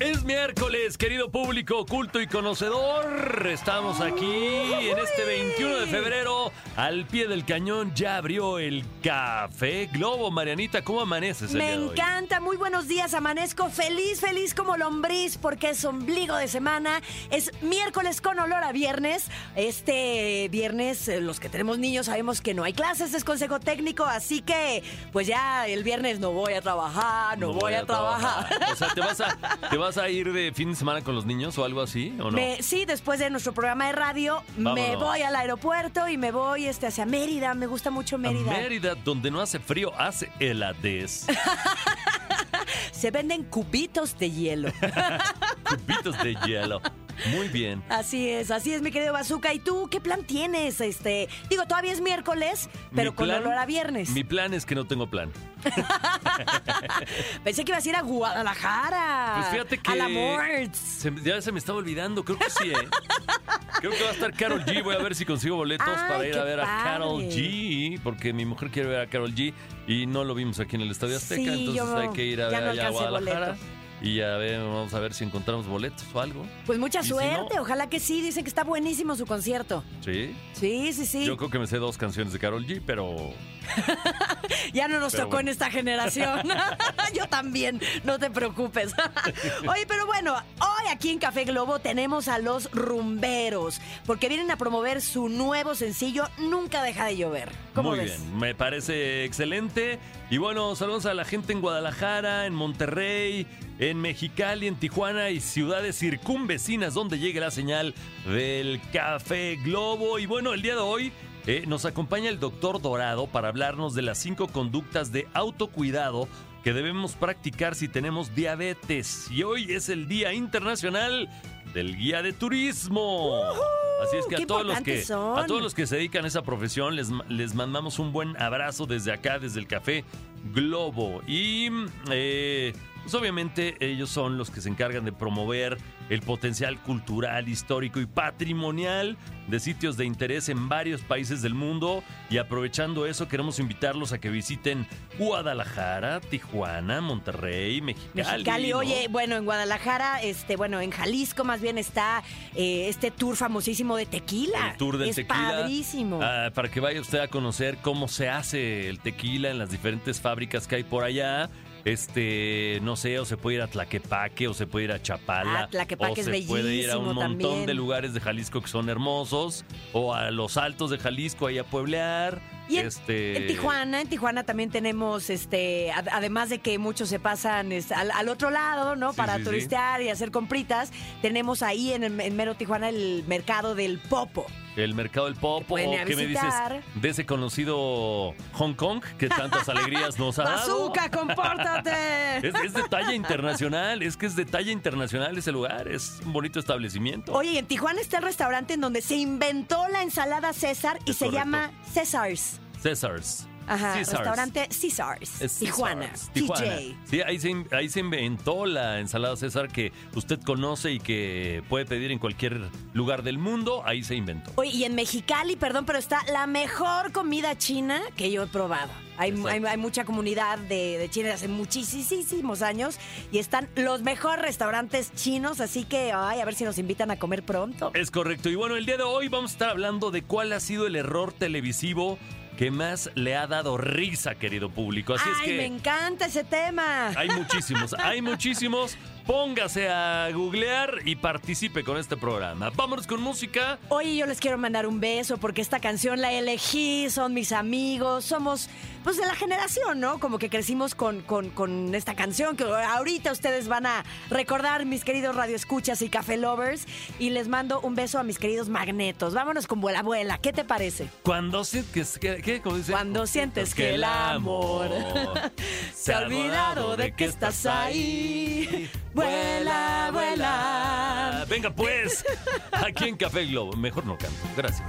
Es miércoles, querido público culto y conocedor. Estamos aquí en este 21 de febrero. Al pie del cañón ya abrió el Café Globo. Marianita, ¿cómo amaneces el Me día de hoy? encanta, muy buenos días, amanezco feliz, feliz como lombriz porque es ombligo de semana, es miércoles con olor a viernes. Este viernes, eh, los que tenemos niños sabemos que no hay clases, es consejo técnico, así que pues ya el viernes no voy a trabajar, no, voy, a, trabajar. O sea, ¿te vas, a, ¿te vas a ir de fin de semana con los niños o algo así? ¿O no? Me- sí, después de nuestro programa de radio, me Vámonos. voy al aeropuerto y me voy este, hacia Mérida. Me gusta mucho A Mérida. Mérida, donde no hace frío, hace heladez. Se venden cubitos de hielo. Cubitos de hielo. Muy bien. Así es, así es, mi querido Bazooka. ¿Y tú qué plan tienes? Este, digo, todavía es miércoles, pero Mi con plan- olor a viernes. Mi plan es que no tengo plan. Pensé que ibas a ir a Guadalajara. Pues fíjate que. A la Morts. ya se me estaba olvidando, creo que sí, ¿eh? Creo que va a estar Carol G. Voy a ver si consigo boletos Ay, para ir a ver a. Carol G. Porque mi mujer quiere ver a Carol G. Y no lo vimos aquí en el Estadio Azteca. Sí, entonces yo hay que ir a ver no allá a Guadalajara. boletos. Y ya ver, vamos a ver si encontramos boletos o algo. Pues mucha si suerte, no- ojalá que sí. Dicen que está buenísimo su concierto. Sí. Sí, sí, sí. Yo creo que me sé dos canciones de Carol G, pero. Ya no nos Pero tocó en esta generación. Yo también, no te preocupes. Oye, pero bueno, hoy aquí en Café Globo tenemos a los rumberos, porque vienen a promover su nuevo sencillo Nunca deja de llover. ¿Cómo Muy ves? bien, me parece excelente. Y bueno, saludos a la gente en Guadalajara, en Monterrey, en Mexicali, en Tijuana y ciudades circunvecinas donde llegue la señal del Café Globo. Y bueno, el día de hoy eh, nos acompaña el doctor Dorado para hablarnos de las cinco conductas de autocuidado que debemos practicar si tenemos diabetes. Y hoy es el Día Internacional del Guía de Turismo. Así es que ¡Qué a todos los que son! a todos los que se dedican a esa profesión les, les mandamos un buen abrazo desde acá, desde el Café Globo. Y eh, pues obviamente ellos son los que se encargan de promover el potencial cultural, histórico y patrimonial de sitios de interés en varios países del mundo. Y aprovechando eso, queremos invitarlos a que visiten Guadalajara, Tijuana, Monterrey, Mexicali. Mexicali, ¿no? oye, bueno, en Guadalajara, este, bueno, en Jalisco más bien está eh, este tour famosísimo de tequila. El tour del es tequila. padrísimo. Ah, para que vaya usted a conocer cómo se hace el tequila en las diferentes fábricas que hay por allá. Este, no sé, o se puede ir a Tlaquepaque, o se puede ir a Chapala. Ah, Tlaquepaque o es se puede ir a un montón también. de lugares de Jalisco que son hermosos. O a los altos de Jalisco, ahí a pueblear. Y en, este, en Tijuana, en Tijuana también tenemos, este, ad- además de que muchos se pasan es, al, al otro lado, ¿no? Sí, Para sí, sí. turistear y hacer compritas, tenemos ahí en, el- en mero Tijuana el mercado del Popo. El mercado del pop. pueden ¿O ir a qué me dices de ese conocido Hong Kong que tantas alegrías nos ha dado? ¡Bazooka, compórtate! Es, es de talla internacional, es que es de talla internacional ese lugar, es un bonito establecimiento. Oye, y en Tijuana está el restaurante en donde se inventó la ensalada César y Es se correcto. llama César's. César's. Ajá, Caesars. restaurante César's. Es Tijuana. Caesars, Tijuana. TJ. Sí, ahí se, ahí se inventó la ensalada César que usted conoce y que puede pedir en cualquier lugar del mundo. Ahí se inventó. Oye, y en Mexicali, perdón, pero está la mejor comida china que yo he probado. Hay, Exacto. hay- hay mucha comunidad de, de China de hace muchísimos años y están los mejores restaurantes chinos, así que ay, a ver si nos invitan a comer pronto. Es correcto. Y bueno, el día de hoy vamos a estar hablando de cuál ha sido el error televisivo que más le ha dado risa, querido público. Así ay, es que me encanta ese tema. hay muchísimos, hay muchísimos. Póngase a googlear y participe con este programa. Vámonos con música. Oye, yo les quiero mandar un beso porque esta canción la elegí, son mis amigos, somos pues de la generación, ¿no? Como que crecimos con, con, con esta canción que ahorita ustedes van a recordar, mis queridos radioescuchas y café lovers. Y les mando un beso a mis queridos magnetos. Vámonos con Vuela Abuela, ¿qué te parece? Cuando sientes que, ¿qué? ¿Cómo dice? Cuando sientes que el amor se ha olvidado de que estás ahí. Vuela, vuela. Venga pues, aquí en Café Globo. Mejor no canto. Gracias.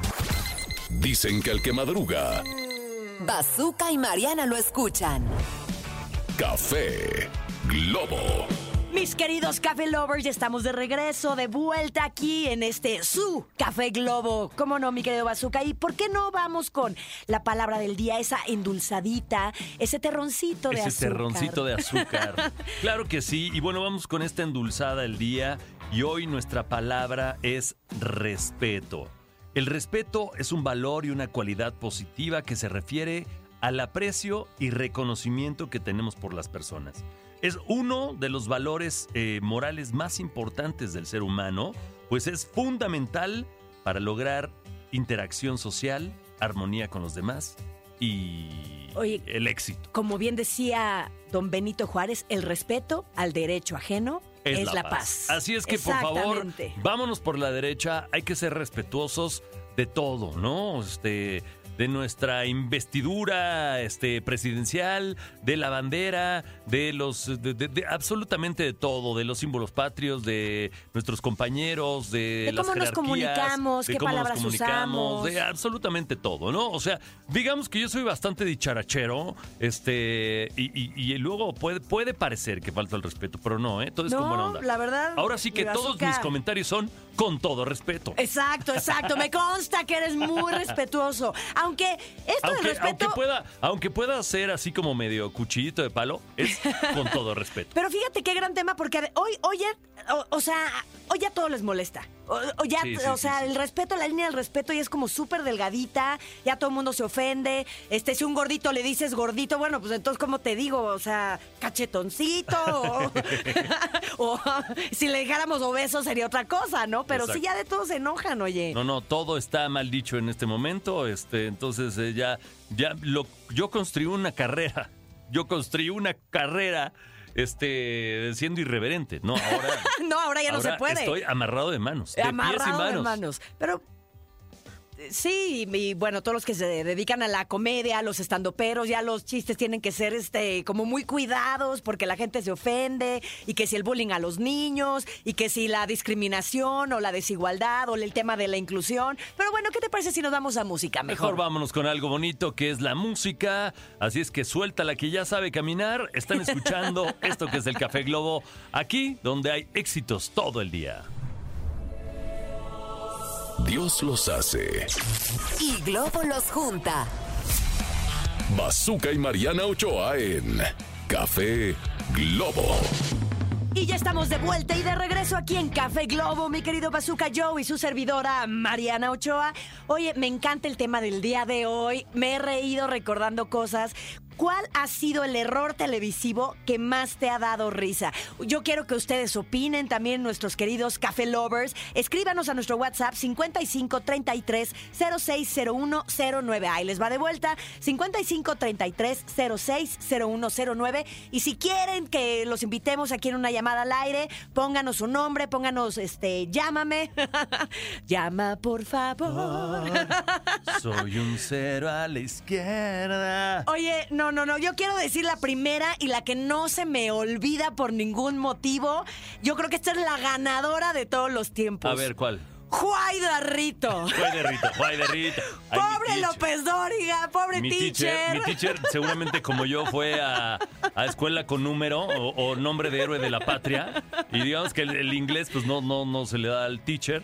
Dicen que el que madruga, Bazooka y Mariana lo escuchan. Café Globo. Mis queridos Café Lovers, ya estamos de regreso, de vuelta aquí en este su Café Globo. ¿Cómo no, mi querido Bazooka? ¿Y por qué no vamos con la palabra del día, esa endulzadita, ese terroncito de Ese azúcar? terroncito de azúcar. claro que sí. Y bueno, vamos con esta endulzada del día. Y hoy nuestra palabra es respeto. El respeto es un valor y una cualidad positiva que se refiere al aprecio y reconocimiento que tenemos por las personas. Es uno de los valores eh, morales más importantes del ser humano, pues es fundamental para lograr interacción social, armonía con los demás y Oye, el éxito. Como bien decía don Benito Juárez, el respeto al derecho ajeno es, la, paz. Así es que, por favor, vámonos por la derecha. Hay que ser respetuosos de todo, ¿no? Este, de nuestra investidura este, presidencial, de la bandera, de los, de, de- de absolutamente de todo, de los símbolos patrios, de nuestros compañeros, de, De las cómo nos comunicamos, de qué cómo nos palabras comunicamos, usamos. de absolutamente todo, ¿no? O sea, digamos que yo soy bastante dicharachero, este, y, y- y luego puede, puede parecer que falta el respeto, pero no, ¿eh? Todo es con buena No, onda. la verdad. Ahora sí que todos mis comentarios son con todo respeto. Exacto, exacto. Me consta que eres muy respetuoso. Aunque esto del Aunque, respeto. aunque pueda, aunque pueda ser así como medio cuchillito de palo, es con todo respeto. Pero fíjate qué gran tema, porque hoy, hoy ya, o, o sea, hoy ya todo les molesta. O, o ya, Sí, sí, o sí, sea, sí. el respeto, la línea del respeto ya es como súper delgadita, ya todo el mundo se ofende. Este, si un gordito le dices gordito, bueno, pues entonces, ¿cómo te digo? O sea, cachetoncito. o, o si le dijéramos obeso sería otra cosa, ¿no? Pero sí Exacto. ya de todos se enojan, oye. No, no, todo está mal dicho en este momento. Este, entonces eh, ya, ya lo, yo construí una carrera. Yo construí una carrera, este, siendo irreverente. No, ahora. no, ahora ya no se puede. Estoy amarrado de manos. De pies y manos. de manos. Pero sí, y bueno, todos los que se dedican a la comedia, los estandoperos, ya los chistes tienen que ser este como muy cuidados porque la gente se ofende y que si el bullying a los niños y que si la discriminación o la desigualdad o el tema de la inclusión. Pero bueno, ¿qué te parece si nos vamos a música Mejor mejor? vámonos con algo bonito que es la música. Así es que suelta la que ya sabe caminar. Están escuchando esto que es el Café Globo, aquí donde hay éxitos todo el día. Dios los hace. Y Globo los junta. Bazooka y Mariana Ochoa en Café Globo. Y ya estamos de vuelta y de regreso aquí en Café Globo, mi querido Bazooka Joe y su servidora Mariana Ochoa. Oye, me encanta el tema del día de hoy. Me he reído recordando cosas. ¿Cuál ha sido el error televisivo que más te ha dado risa? Yo quiero que ustedes opinen, también nuestros queridos Café Lovers. Escríbanos a nuestro WhatsApp 55 33 0601 09. Ahí les va de vuelta 55 33 060109. Y si quieren que los invitemos aquí en una llamada al aire, pónganos su nombre, pónganos este, llámame. Llama, por favor. Soy un cero a la izquierda. Oye, no, no, no. Yo quiero decir la primera y la que no se me olvida por ningún motivo. Yo creo que esta es la ganadora de todos los tiempos. A ver, ¿cuál? Juaida Rito. Juay de Rito, Juay de Rito. Ay, mi Pobre. López Dóriga, pobre Mi teacher. teacher, mi teacher seguramente como yo fue a, a escuela con número o, o nombre de héroe de la patria y digamos que el, el inglés pues no, no, no se le da al teacher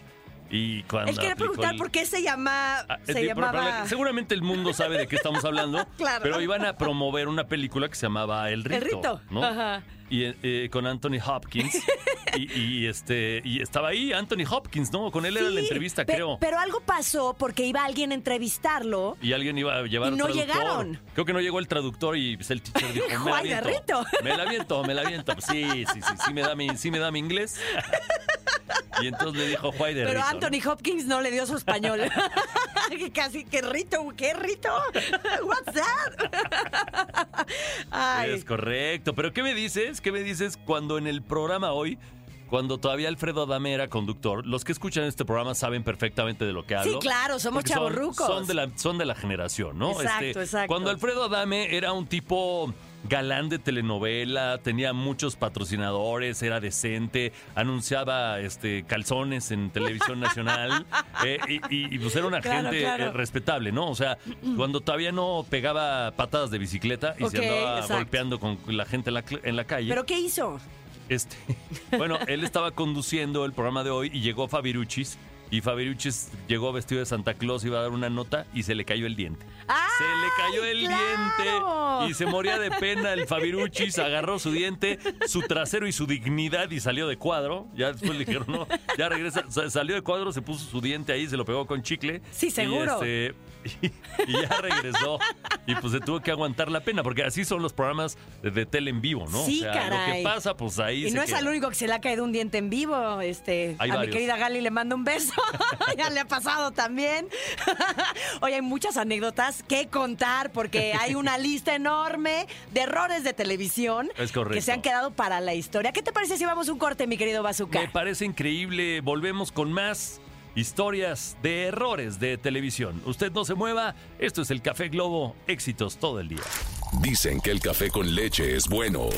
y cuando Él quiere aplicó preguntar el- por qué se llama. Ah, se llamaba. seguramente el mundo sabe de qué estamos hablando, Claro. pero iban a promover una película que se llamaba El Rito, El Rito, ¿no? ajá. Y eh, con Anthony Hopkins y, y, este y estaba ahí Anthony Hopkins, ¿no? Con él era la Sí, entrevista, pe- creo. Pero algo pasó porque iba alguien a entrevistarlo. Y alguien iba a llevar Y no traductor. llegaron. Creo que no llegó el traductor y pues, el teacher dijo, me la aviento. Rito. Me la aviento, me la aviento. Pues, sí, sí, sí, sí me da mi, sí me da mi inglés. y entonces le dijo de Pero Rito, ¿no? Anthony Hopkins no le dio su español. Casi, ¿qué rito? ¿Qué rito? What's that? Ay. Es correcto. Pero ¿qué me dices? ¿Qué me dices cuando en el programa hoy, cuando todavía Alfredo Adame era conductor, los que escuchan este programa saben perfectamente de lo que hablo? Sí, claro, somos porque son- chavorrucos. Son, de la, son de la generación, ¿no? Este, Exacto, exacto. Cuando Alfredo Adame era un tipo galán de telenovela, tenía muchos patrocinadores, era decente, anunciaba este calzones en televisión nacional eh, y, y- y, pues era una Claro, gente claro. eh, respetable, ¿no? O sea, cuando todavía no pegaba patadas de bicicleta y se andaba exacto. golpeando con la gente en la, en la calle. ¿Pero qué hizo? Este, bueno, él estaba conduciendo el programa de hoy y llegó Fabiruchis. Y Fabiruchis llegó vestido de Santa Claus, iba a dar una nota y se le cayó el diente. Se le cayó el claro! diente y se moría de pena el Fabiruchis, agarró su diente, su trasero y su dignidad y salió de cuadro. Ya después le dijeron, no, ya regresa. Sa- Salió de cuadro, se puso su diente ahí, se lo pegó con chicle. Sí, seguro. Y, este, y- y ya regresó. Y pues se tuvo que aguantar la pena, porque así son los programas de, de tele en vivo, ¿no? Sí, o sea, caray. Lo que pasa, pues ahí Y se no es al único que se le ha caído un diente en vivo. Este, Hay a mi querida Gali le mando un beso. ya le ha pasado también. Oye, hay muchas anécdotas que contar porque hay una lista enorme de errores de televisión Es correcto. que se han quedado para la historia. ¿Qué te parece si vamos un corte, mi querido Bazooka? Me parece increíble. Volvemos con más historias de errores de televisión. Usted no se mueva. Esto es el Café Globo. Éxitos todo el día. Dicen que el café con leche es bueno.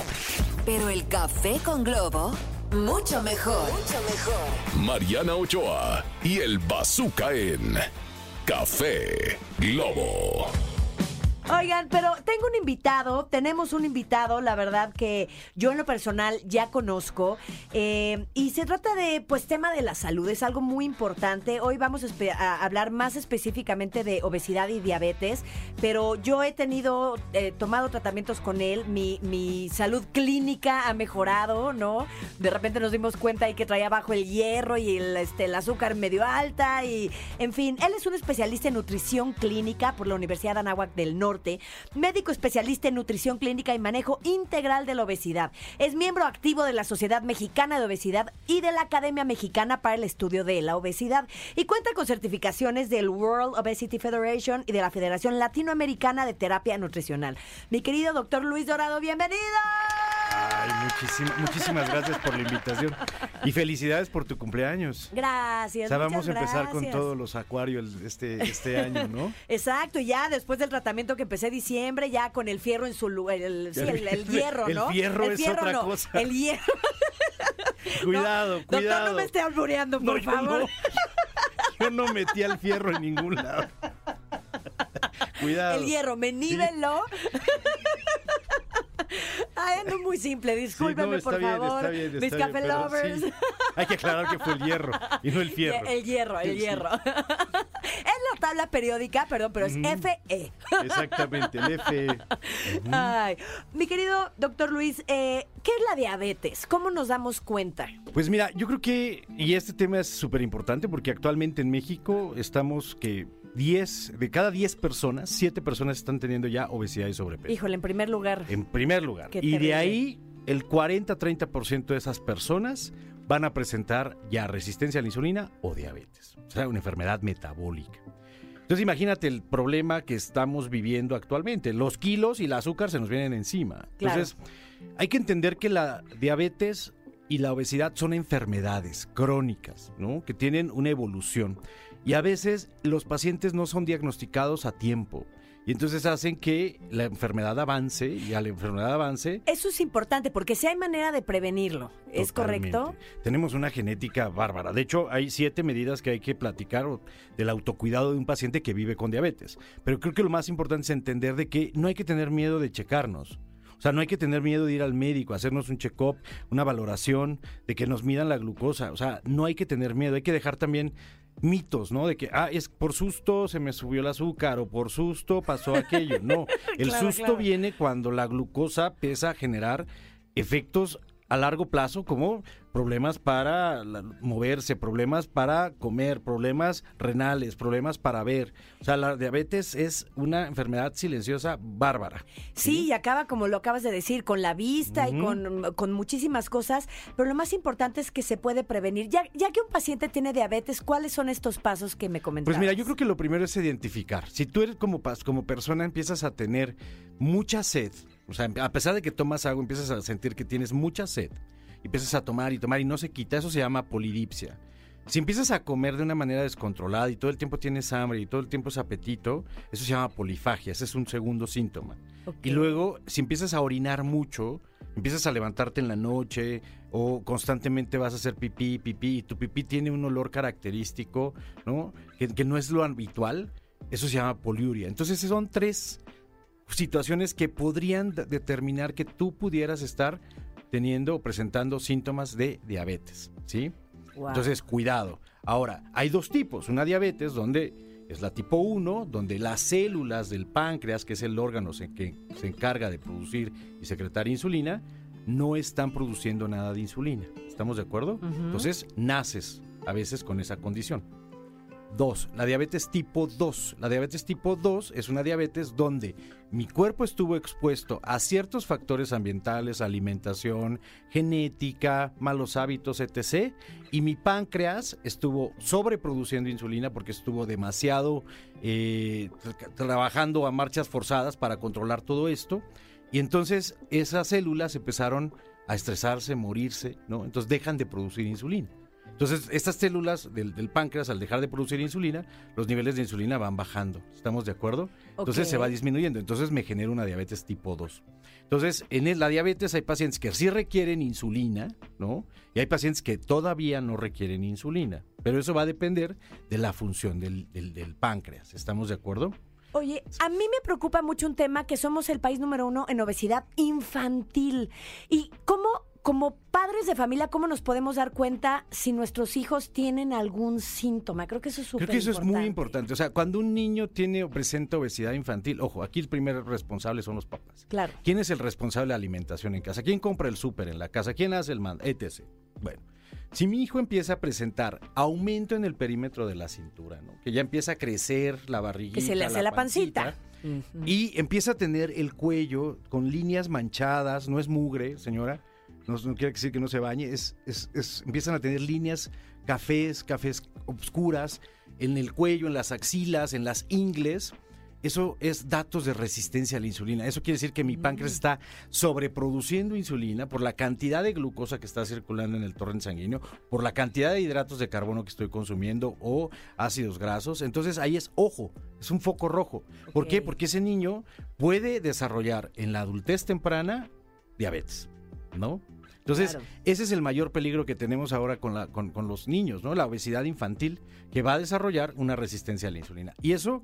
Pero el café con globo, mucho mejor. Mucho mejor. Mariana Ochoa y el Bazooka en Café Globo. Oigan, pero tengo un invitado, tenemos un invitado, la verdad que yo en lo personal ya conozco, eh, y se trata de, pues, tema de la salud, es algo muy importante. Hoy vamos a, hablar más específicamente de obesidad y diabetes, pero yo he tenido, eh, tomado tratamientos con él, mi, mi salud clínica ha mejorado, ¿no? De repente nos dimos cuenta y que traía bajo el hierro y el, este, el azúcar medio alta, y, en fin, él es un especialista en nutrición clínica por la Universidad Anáhuac del Norte, médico especialista en nutrición clínica y manejo integral de la obesidad. Es miembro activo de la Sociedad Mexicana de Obesidad y de la Academia Mexicana para el Estudio de la Obesidad y cuenta con certificaciones del World Obesity Federation y de la Federación Latinoamericana de Terapia Nutricional. Mi querido doctor Luis Dorado, bienvenido. Ay, muchísimas, muchísimas gracias por la invitación. Y felicidades por tu cumpleaños. Gracias. O sea, vamos a empezar con todos los acuarios este, este año, ¿no? Exacto, y ya después del tratamiento que empecé diciembre, ya con el fierro en su lugar, el, sí, el, el hierro, El ¿no? fierro es otra no, cosa. El hierro. Cuidado, Doctor, cuidado. no me esté albureando, por No, favor. no. Yo no metí al fierro en ningún lado. Cuidado. El hierro, me niveló. Ay, ando muy simple, Sí, discúlpeme, no, está por bien, favor. está bien, Mis bien, café lovers. sí. Hay que aclarar que fue el hierro y no el fierro. El hierro, el Sí. hierro. es la tabla periódica, perdón, pero es FE. Exactamente, el F. Ay, mi querido doctor Luis, eh, ¿qué es la diabetes? ¿Cómo nos damos cuenta? Pues mira, yo creo que, y este tema es súper importante porque actualmente en México estamos que 10, de cada 10 personas, 7 personas están teniendo ya obesidad y sobrepeso. Híjole, en primer lugar. En primer lugar. Qué y terrible. de ahí, el 40-30% de esas personas van a presentar ya resistencia a la insulina o diabetes. O sea, una enfermedad metabólica. Entonces imagínate el problema que estamos viviendo actualmente. Los kilos y el azúcar se nos vienen encima. Claro. Entonces, hay que entender que la diabetes y la obesidad son enfermedades crónicas, ¿no? Que tienen una evolución. Y a veces los pacientes no son diagnosticados a tiempo. Y entonces hacen que la enfermedad avance y a la enfermedad avance. Eso es importante porque si hay manera de prevenirlo, ¿es totalmente. correcto? Tenemos una genética bárbara. De hecho, hay siete medidas que hay que platicar del autocuidado de un paciente que vive con diabetes. Pero creo que lo más importante es entender de que no hay que tener miedo de checarnos. O sea, no hay que tener miedo de ir al médico, hacernos un check-up, una valoración, de que nos midan la glucosa. O sea, no hay que tener miedo, hay que dejar también mitos, ¿no? De que, ah, es por susto se me subió el azúcar o por susto pasó aquello. No, el Claro, susto claro. viene cuando la glucosa empieza a generar efectos a largo plazo como problemas para moverse, problemas para comer, problemas renales, problemas para ver. O sea, la diabetes es una enfermedad silenciosa bárbara. Sí, y acaba, como lo acabas de decir, con la vista y con, con muchísimas cosas, pero lo más importante es que se puede prevenir. Ya, ya que un paciente tiene diabetes, ¿cuáles son estos pasos que me comentabas? Pues mira, yo creo que lo primero es identificar. Si tú eres como, como persona empiezas a tener mucha sed, o sea, a pesar de que tomas agua, empiezas a sentir que tienes mucha sed, y empiezas a tomar y tomar y no se quita, eso se llama polidipsia. Si empiezas a comer de una manera descontrolada y todo el tiempo tienes hambre y todo el tiempo es apetito, eso se llama polifagia, ese es un segundo síntoma. Y luego, si empiezas a orinar mucho, empiezas a levantarte en la noche o constantemente vas a hacer pipí, pipí, y tu pipí tiene un olor característico, ¿no? Que, que no es lo habitual, eso se llama poliuria. Entonces, son tres situaciones que podrían de- determinar que tú pudieras estar teniendo o presentando síntomas de diabetes, ¿sí? Wow. Entonces, cuidado. Ahora, hay dos tipos. Una diabetes donde es la tipo 1, donde las células del páncreas, que es el órgano que se encarga de producir y secretar insulina, no están produciendo nada de insulina. ¿Estamos de acuerdo? Entonces, naces a veces con esa condición. Dos, la diabetes tipo 2. La diabetes tipo 2 es una diabetes donde mi cuerpo estuvo expuesto a ciertos factores ambientales, alimentación, genética, malos hábitos, etc. Y mi páncreas estuvo sobreproduciendo insulina porque estuvo demasiado eh, tra- trabajando a marchas forzadas para controlar todo esto. Y entonces esas células empezaron a estresarse, morirse, ¿no? Entonces dejan de producir insulina. Entonces, estas células del, del páncreas, al dejar de producir insulina, los niveles de insulina van bajando. ¿Estamos de acuerdo? Entonces se va disminuyendo. Entonces me genera una diabetes tipo 2. Entonces, en la diabetes hay pacientes que sí requieren insulina, ¿no? Y hay pacientes que todavía no requieren insulina. Pero eso va a depender de la función del, del- del páncreas. ¿Estamos de acuerdo? Oye, a mí me preocupa mucho un tema que somos el país número uno en obesidad infantil. ¿Y cómo, como padres de familia, cómo nos podemos dar cuenta si nuestros hijos tienen algún síntoma? Creo que eso es súper Creo que eso es muy importante. O sea, cuando un niño tiene o presenta obesidad infantil, ojo, aquí el primer responsable son los papás. Claro. ¿Quién es el responsable de la alimentación en casa? ¿Quién compra el súper en la casa? ¿Quién hace el mando? Etc. Bueno, si mi hijo empieza a presentar aumento en el perímetro de la cintura, ¿no? que ya empieza a crecer la barriguita, Que se le hace la pancita. y empieza a tener el cuello con líneas manchadas, no es mugre, señora, no, no quiere decir que no se bañe, es, es- es- empiezan a tener líneas cafés, cafés obscuras en el cuello, en las axilas, en las ingles. Eso es datos de resistencia a la insulina. Eso quiere decir que mi páncreas está sobreproduciendo insulina por la cantidad de glucosa que está circulando en el torrente sanguíneo, por la cantidad de hidratos de carbono que estoy consumiendo o ácidos grasos. Entonces ahí es ojo, es un foco rojo. ¿Por qué? Porque ese niño puede desarrollar en la adultez temprana diabetes, ¿no? Entonces, Claro. ese es el mayor peligro que tenemos ahora con, la, con, con los niños, ¿no? La obesidad infantil, que va a desarrollar una resistencia a la insulina. Y eso,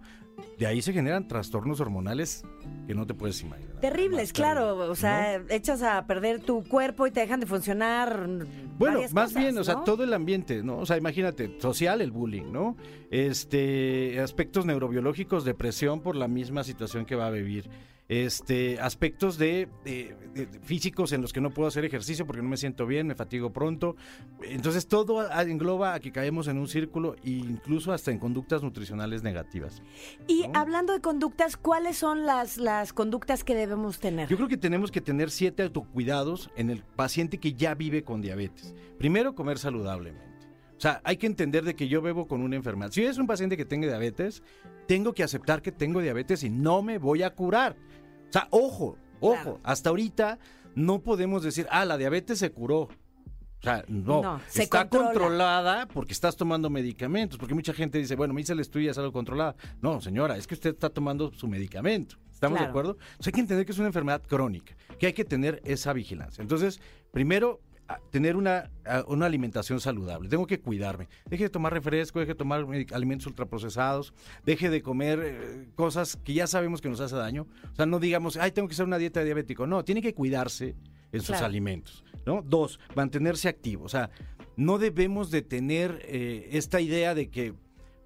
de ahí se generan trastornos hormonales que no te puedes imaginar. Terribles, claro. O sea, ¿no? echas a perder tu cuerpo y te dejan de funcionar. Bueno, más cosas, bien, o sea, todo el ambiente, ¿no? O sea, imagínate, social, el bullying, ¿no? Este, aspectos neurobiológicos, depresión por la misma situación que va a vivir. Este, aspectos de, de- de- de físicos en los que no puedo hacer ejercicio porque no me siento bien, me fatigo pronto. Entonces, todo engloba a que caemos en un círculo e incluso hasta en conductas nutricionales negativas. Y ¿no? hablando de conductas, ¿cuáles son las, las conductas que debemos tener? Yo creo que tenemos que tener siete autocuidados en el paciente que ya vive con diabetes. Primero, comer saludablemente. O sea, hay que entender de que yo bebo con una enfermedad. Si es un paciente que tenga diabetes, tengo que aceptar que tengo diabetes y no me voy a curar. O sea, ojo, ojo, Claro. hasta ahorita no podemos decir, ah, la diabetes se curó. O sea, no, No, se está controla. controlada porque estás tomando medicamentos, porque mucha gente dice, bueno, me hice el estudio y es algo controlada. No, señora, es que usted está tomando su medicamento. ¿Estamos de acuerdo? Entonces hay que entender que es una enfermedad crónica, que hay que tener esa vigilancia. Entonces, primero, tener una, una alimentación saludable. Tengo que cuidarme. Deje de tomar refresco, deje de tomar alimentos ultraprocesados, deje de comer eh, cosas que ya sabemos que nos hace daño. O sea, no digamos, ay, tengo que hacer una dieta de diabético. No, tiene que cuidarse en sus Claro. alimentos. ¿no? Dos, mantenerse activo. O sea, no debemos de tener eh, esta idea de que,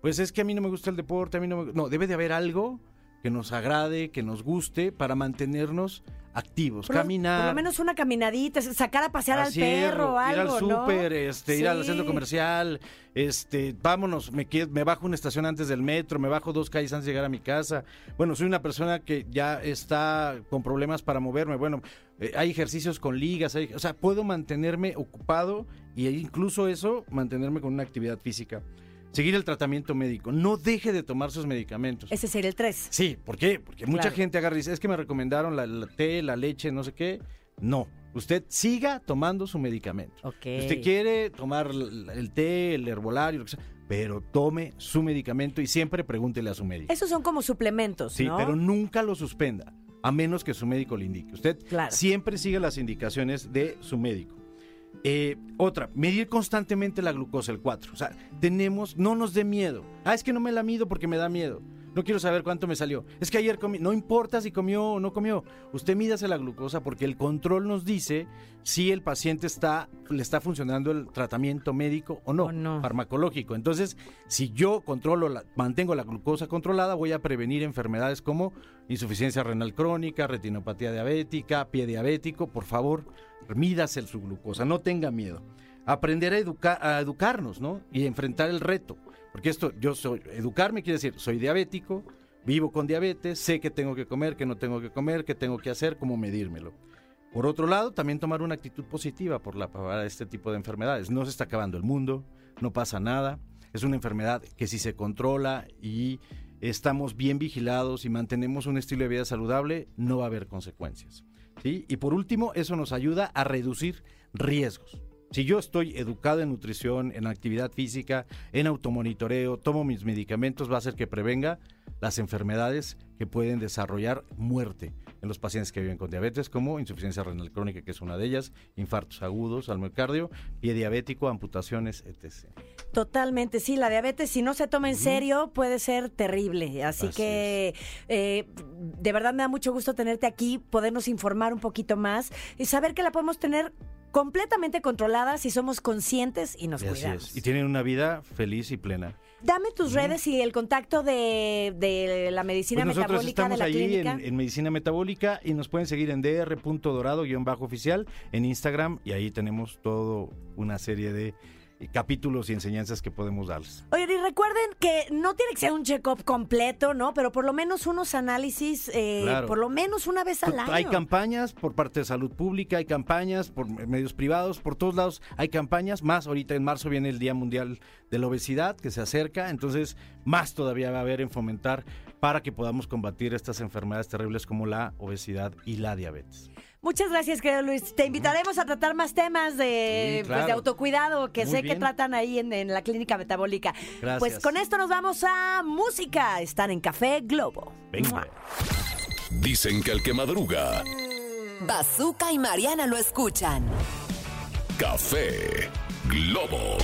pues es que a mí no me gusta el deporte, a mí no me... No, debe de haber algo que nos agrade, que nos guste para mantenernos activos, Por caminar. Por lo menos una caminadita, sacar a pasear al perro o algo, ir al ¿no? súper, este, ir al centro comercial, este, vámonos, me, me bajo una estación antes del metro, me bajo dos calles antes de llegar a mi casa. Bueno, soy una persona que ya está con problemas para moverme. Bueno, eh, hay ejercicios con ligas, hay- o sea, puedo mantenerme ocupado y incluso eso, mantenerme con una actividad física. Seguir el tratamiento médico. No deje de tomar sus medicamentos. Ese sería el 3. Sí, ¿por qué? Porque mucha gente agarra y dice, es que me recomendaron la, la té, la leche, no sé qué. No, usted siga tomando su medicamento. Ok. Usted quiere tomar el té, el herbolario, lo que sea, pero tome su medicamento y siempre pregúntele a su médico. Esos son como suplementos, Sí, ¿no? pero nunca lo suspenda, a menos que su médico le indique. Usted Claro. siempre sigue las indicaciones de su médico. Eh, otra, medir constantemente la glucosa, el 4. O sea, tenemos, no nos dé miedo. Ah, es que no me la mido porque me da miedo. No quiero saber cuánto me salió. Es que ayer comí. No importa si comió o no comió. Usted mídase la glucosa porque el control nos dice si el paciente está, le está funcionando el tratamiento médico o no, O no. farmacológico. Entonces, si yo controlo, la- mantengo la glucosa controlada, voy a prevenir enfermedades como insuficiencia renal crónica, retinopatía diabética, pie diabético. Por favor, mídase su glucosa, no tenga miedo. Aprender a, educa- a educarnos, ¿no? Y enfrentar el reto. Porque esto, yo soy, educarme quiere decir, soy diabético, vivo con diabetes, sé que tengo que comer, que no tengo que comer, que tengo que hacer, cómo medírmelo. Por otro lado, también tomar una actitud positiva por la, para este tipo de enfermedades. No se está acabando el mundo, no pasa nada. Es una enfermedad que si se controla y estamos bien vigilados y mantenemos un estilo de vida saludable, no va a haber consecuencias. ¿sí? Y por último, eso nos ayuda a reducir riesgos. Si yo estoy educado en nutrición, en actividad física, en automonitoreo, tomo mis medicamentos, va a hacer que prevenga las enfermedades que pueden desarrollar muerte en los pacientes que viven con diabetes, como insuficiencia renal crónica, que es una de ellas, infartos agudos al miocardio, pie diabético, amputaciones, etc. Totalmente, sí, la diabetes si no se toma en serio puede ser terrible, así, Así que eh, de verdad me da mucho gusto tenerte aquí, podernos informar un poquito más y saber que la podemos tener completamente controlada si somos conscientes y nos Y así cuidamos. es. Y tienen una vida feliz y plena. Dame tus redes y el contacto de, de la medicina Pues nosotros metabólica de estamos la clínica. en, en Medicina Metabólica y nos pueden seguir en dr.dorado-oficial en Instagram y ahí tenemos todo una serie de capítulos y enseñanzas que podemos darles. Oigan, y recuerden que no tiene que ser un check-up completo, ¿no? Pero por lo menos unos análisis, eh, Claro. por lo menos una vez al año. Hay campañas por parte de salud pública, hay campañas por medios privados, por todos lados hay campañas, más ahorita en marzo viene el Día Mundial de la Obesidad que se acerca, entonces más todavía va a haber en fomentar para que podamos combatir estas enfermedades terribles como la obesidad y la diabetes. Muchas gracias, querido Luis. Te invitaremos a tratar más temas de, Sí, pues, de autocuidado que Muy sé que tratan ahí en, en la clínica metabólica. Gracias. Pues con esto nos vamos a música. Están en Café Globo. Venga. Dicen que el que madruga, Bazooka y Mariana lo escuchan. café Globo.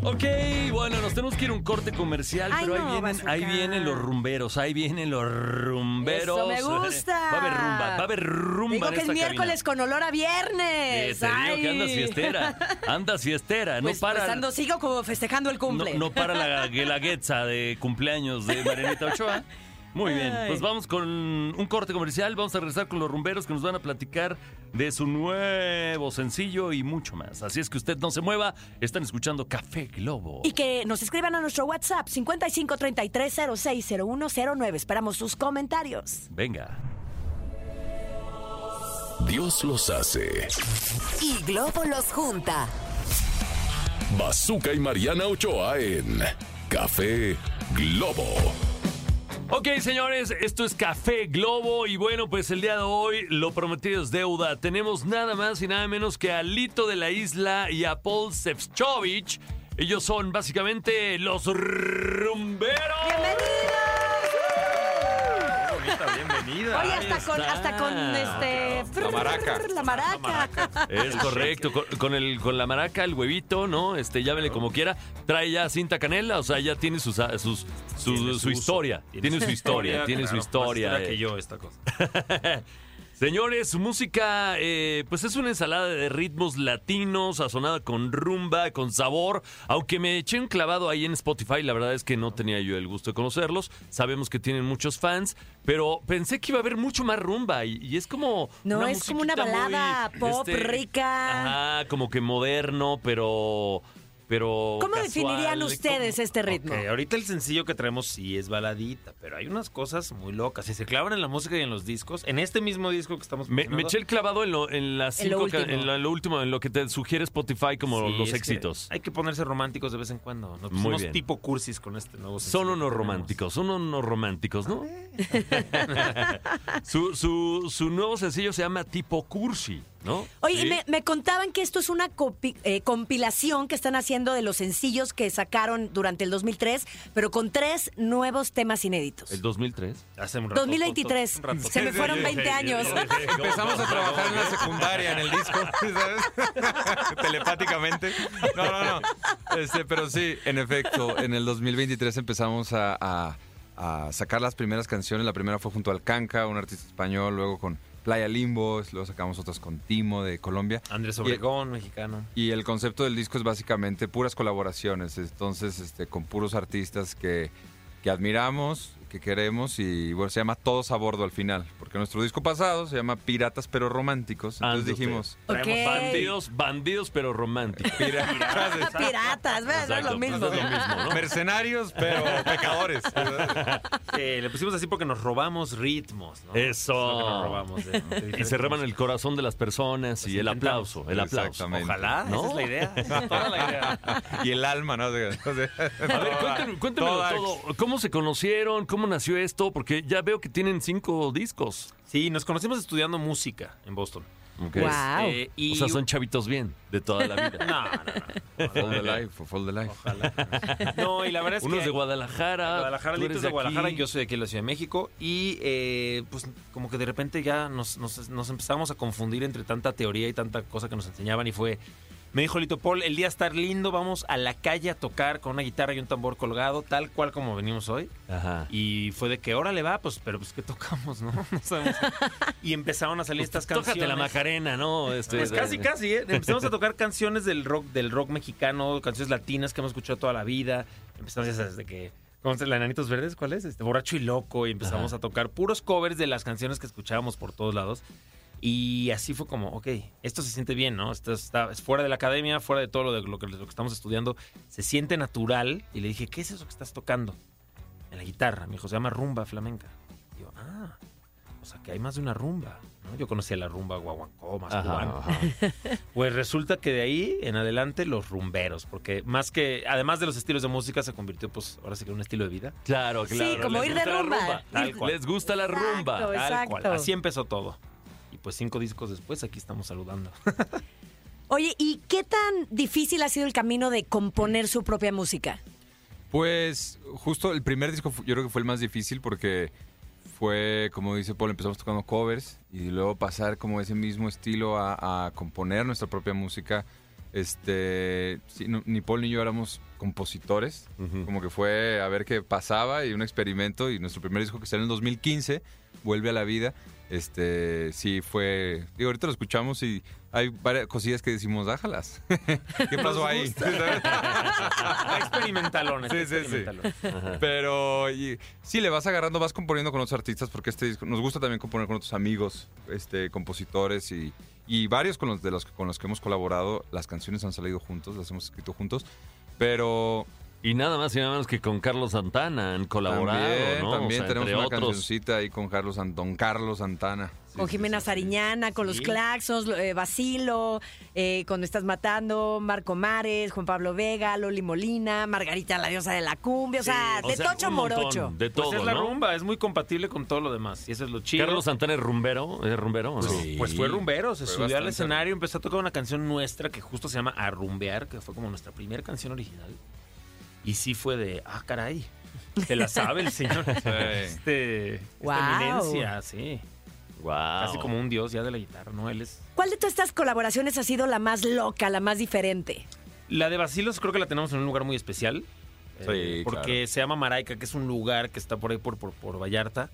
Ok, bueno, nos tenemos que ir a un corte comercial, Ay, pero ahí, no, vienen, Bazooka. ahí vienen los rumberos, ahí vienen los rumberos. Eso me gusta. Va a haber rumba, va a haber rumba Digo en que es miércoles con olor a. Eh, viernes. digo Ay. que andas fiestera, andas fiestera, Pues, no para... pues ando, sigo como festejando el no, cumple. no para la guelaguetza de cumpleaños de Marianita Ochoa. Muy bien, pues vamos con un corte comercial, vamos a regresar con los rumberos que nos van a platicar de su nuevo sencillo y mucho más. Así es que usted no se mueva, están escuchando Café Globo. Y que nos escriban a nuestro WhatsApp 5533060109. Esperamos sus comentarios. Venga. Dios los hace. Y Globo los junta. Bazooka y Mariana Ochoa en Café Globo. Ok, señores, esto es Café Globo y bueno, pues el día de hoy lo prometido es deuda. Tenemos nada más y nada menos que a Lito de la Isla y a Paul Sefcovic. Ellos son básicamente los rumberos. Bienvenida. Oye, hasta con, hasta con este. La maraca. La maraca. Es correcto, con, con el, con la maraca, el huevito, ¿no? Este, llámele como quiera. Trae ya cinta canela, o sea, ya tiene sus, sus, su, Tiene su su historia. Tiene su historia, tiene su claro, historia. Más historia eh. que yo esta cosa. Señores, su música, eh, pues es una ensalada de ritmos latinos, sazonada con rumba, con sabor. Aunque me eché un clavado ahí en Spotify, la verdad es que no tenía yo el gusto de conocerlos. Sabemos que tienen muchos fans, pero pensé que iba a haber mucho más rumba y, y es como. No, es como una muy, balada pop rica. Ajá, como que moderno, pero. Pero ¿Cómo casual, definirían como- ustedes este ritmo? Ahorita el sencillo que traemos sí es baladita, pero hay unas cosas muy locas. Si se clavan en la música y en los discos, en este mismo disco que estamos Me, me eché el clavado en, lo, en las En lo último. en lo, en lo último, en lo que te sugiere Spotify como sí, los que éxitos. Hay que ponerse románticos de vez en cuando. Nos Muy bien. tipo cursis con este nuevo sencillo Son unos románticos, son unos románticos, ¿no? su, su, su nuevo sencillo se llama Tipo Cursi, ¿no? Oye, y Sí. me, me contaban que esto es una copi- eh, compilación que están haciendo de los sencillos que sacaron durante el 2003, pero con tres nuevos temas inéditos. ¿El 2003? Hace un rato, 2023. un rato. Se me fueron 20 años. Empezamos a trabajar en la secundaria en el disco, ¿sabes? Telepáticamente. No, no, no. Este, pero sí, en efecto, en el 2023 empezamos a, a- a sacar las primeras canciones. La primera fue junto al Canca, un artista español, luego con Playa Limbo, luego sacamos otras con Timo de Colombia. Andrés Y- Obregón, mexicano. Y el concepto del disco es básicamente puras colaboraciones, entonces este, con puros artistas que, que admiramos, que queremos y bueno, se llama Todos a Bordo al final, porque nuestro disco pasado se llama Piratas pero Románticos, entonces Ande usted. dijimos... Ok. Bandidos, bandidos, pero románticos. Piratas. No es lo mismo. pues es lo mismo, ¿no? Mercenarios pero pecadores. Eh, le pusimos así porque nos robamos ritmos, ¿no? Eso. Es nos robamos de- de Y se roban el corazón de las personas y el aplauso, el aplauso. Exactamente. Ojalá, ¿No? esa es la idea. esa es toda la idea. y el alma, ¿no? O sea, A ver, cuéntenme, cuéntenmelo todo. ¿Cómo se conocieron? ¿Cómo nació esto? Porque ya veo que tienen cinco discos. Sí, nos conocimos estudiando música en Boston. Wow. Eh, y O sea, son chavitos bien, de toda la vida. No, no, no. Full the life, full the life. Ojalá. No, y la verdad es Uno que... es de Guadalajara. Guadalajara, tú eres de aquí. Guadalajara, yo soy de aquí de la Ciudad de México. Y eh, pues como que de repente ya nos, nos, nos empezamos a confundir entre tanta teoría y tanta cosa que nos enseñaban. Y fue, me dijo Lito Paul, el día está lindo, vamos a la calle a tocar con una guitarra y un tambor colgado, tal cual como venimos hoy. Ajá. Y fue de que órale va, pues, pero pues ¿qué tocamos, no? No sabemos. Y empezaron a salir estas canciones. Tócate la Macarena, ¿no? Este, Pues casi, casi, ¿eh? Empezamos a tocar canciones del rock, del rock mexicano, canciones latinas que hemos escuchado toda la vida. Empezamos ya desde que. ¿Cómo se? ¿La Verdes? ¿Cuál es? Este, Borracho y Loco. Y empezamos Ajá. a tocar puros covers de las canciones que escuchábamos por todos lados. Y así fue como, ok, esto se siente bien, ¿no? Esto está es fuera de la academia, fuera de todo lo, de lo, que, lo que estamos estudiando. Se siente natural. Y le dije, ¿qué es eso que estás tocando? En la guitarra. Me dijo, se llama rumba flamenca. Y yo, ah, o sea que hay más de una rumba. ¿no? Yo conocía la rumba guaguancó, más Ajá. Pues resulta que de ahí en adelante los rumberos, porque más que, además de los estilos de música, se convirtió, pues, ahora sí que en un estilo de vida. Claro, Sí, claro. como les ir de rumba. Tal Ir- cual. Les gusta la rumba. Exacto. Tal cual. Así empezó todo. Y pues cinco discos después, aquí estamos saludando. Oye, ¿y qué tan difícil ha sido el camino de componer su propia música? Pues justo el primer disco yo creo que fue el más difícil porque fue, como dice Paul, empezamos tocando covers y luego pasar como ese mismo estilo a, a componer nuestra propia música. Este, sí, no- ni Paul ni yo éramos compositores, como que fue a ver qué pasaba y un experimento y nuestro primer disco que salió en el 2015 vuelve a la vida. Este, sí fue, digo, ahorita lo escuchamos y hay varias cosillas que decimos, dájalas. ¿Qué pasó ahí? experimentalón. Sí, sí, sí. Pero y- sí, le vas agarrando, vas componiendo con otros artistas porque este disco, nos gusta también componer con otros amigos, este, compositores y, y varios con los de los con los que hemos colaborado. Las canciones han salido juntos, las hemos escrito juntos, pero Y nada más y nada menos que con Carlos Santana han colaborado, también, ¿no? también O sea, tenemos una otros. cancioncita ahí con Carlos Don Carlos Santana. Sí, con Jimena sí, sí. Sariñana, con los Sí. Claxons, eh, Basilo, eh, con Estás Matando, Marco Mares, Juan Pablo Vega, Loli Molina, Margarita la diosa de la cumbia, o sea, O de sea, tocho montón, morocho. De Pues todo, es la ¿no? rumba, es muy compatible con todo lo demás. Y eso es lo chido. Carlos Santana es rumbero, es rumbero, ¿o ¿no? Pues fue rumbero, se Fue subió al escenario, empezó a tocar una canción nuestra que justo se llama Arrumbear, que fue como nuestra primera canción original. Y sí fue de, ah, caray, se la sabe el señor. Este, Wow. esta eminencia, sí. Wow. Casi como un dios ya de la guitarra, ¿no? Él es... ¿Cuál de todas estas colaboraciones ha sido la más loca, la más diferente? La de Basilos creo que la tenemos en un lugar muy especial. Sí, eh, porque claro. se llama Maraica, que es un lugar que está por ahí por, por, por Vallarta.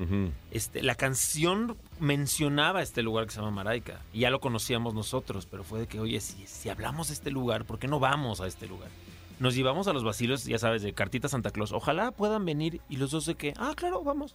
Este, la canción mencionaba este lugar que se llama Maraica. Y ya lo conocíamos nosotros, pero fue de que, oye, si, si hablamos de este lugar, ¿por qué no vamos a este lugar? Nos llevamos a los vacilos, ya sabes, de Cartita Santa Claus. Ojalá puedan venir y los dos de que, ah, claro, vamos.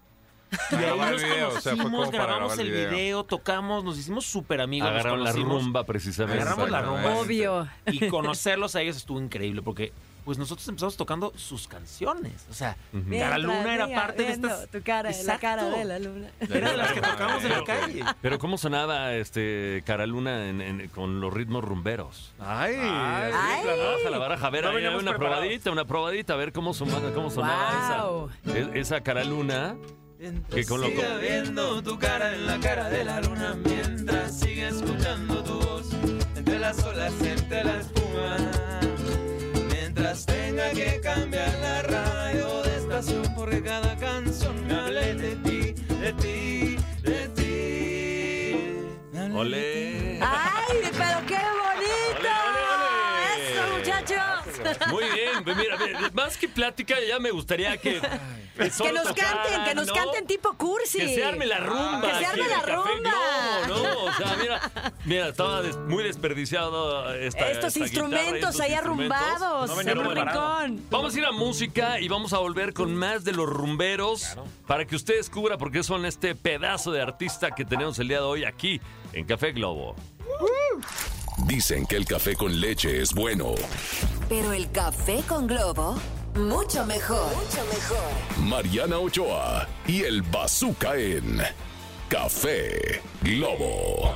Y ahí nos video, o sea, para grabamos el video. video. tocamos, nos hicimos súper amigos. nos Agarraron la rumba precisamente. Agarramos la rumba. Obvio. Y conocerlos a ellos estuvo increíble porque pues nosotros empezamos tocando sus canciones. O sea, Cara Luna era Mientras parte de estas... Tu cara, la Exacto. cara de la luna. Era de las que tocamos en la calle. Pero ¿cómo sonaba este Caraluna en, en- con los ritmos rumberos? Ay, Ay. La baraja, la baraja. A ver, No ahí, una preparados. probadita, una probadita, a ver cómo sonaba, cómo sonaba Wow. esa, e- esa Caraluna. Que con lo Siga viendo tu cara en la cara de la luna mientras sigue escuchando tu voz entre las olas, entre la espuma. Mientras tenga que cambiar la radio de estación porque cada canción me hable de ti, de ti, de ti. Ole. ¡Ay, Muy bien, mira, mira, más que plática, ya me gustaría que. Que nos canten, que nos ¿no? canten tipo cursi. Que se arme la rumba. Que se arme la Café rumba. Globo, ¿no? O sea, mira, mira, estaba des- muy desperdiciado esta Estos esta guitarra y instrumentos estos ahí instrumentos. arrumbados No en un rincón. Vamos a ir a música y vamos a volver con más de los rumberos para que usted descubra por qué son este pedazo de artista que tenemos el día de hoy aquí en Café Globo. Dicen que el café con leche es bueno. Pero el café con globo, mucho mejor. Mucho mejor. Mariana Ochoa y el Bazooka en Café Globo.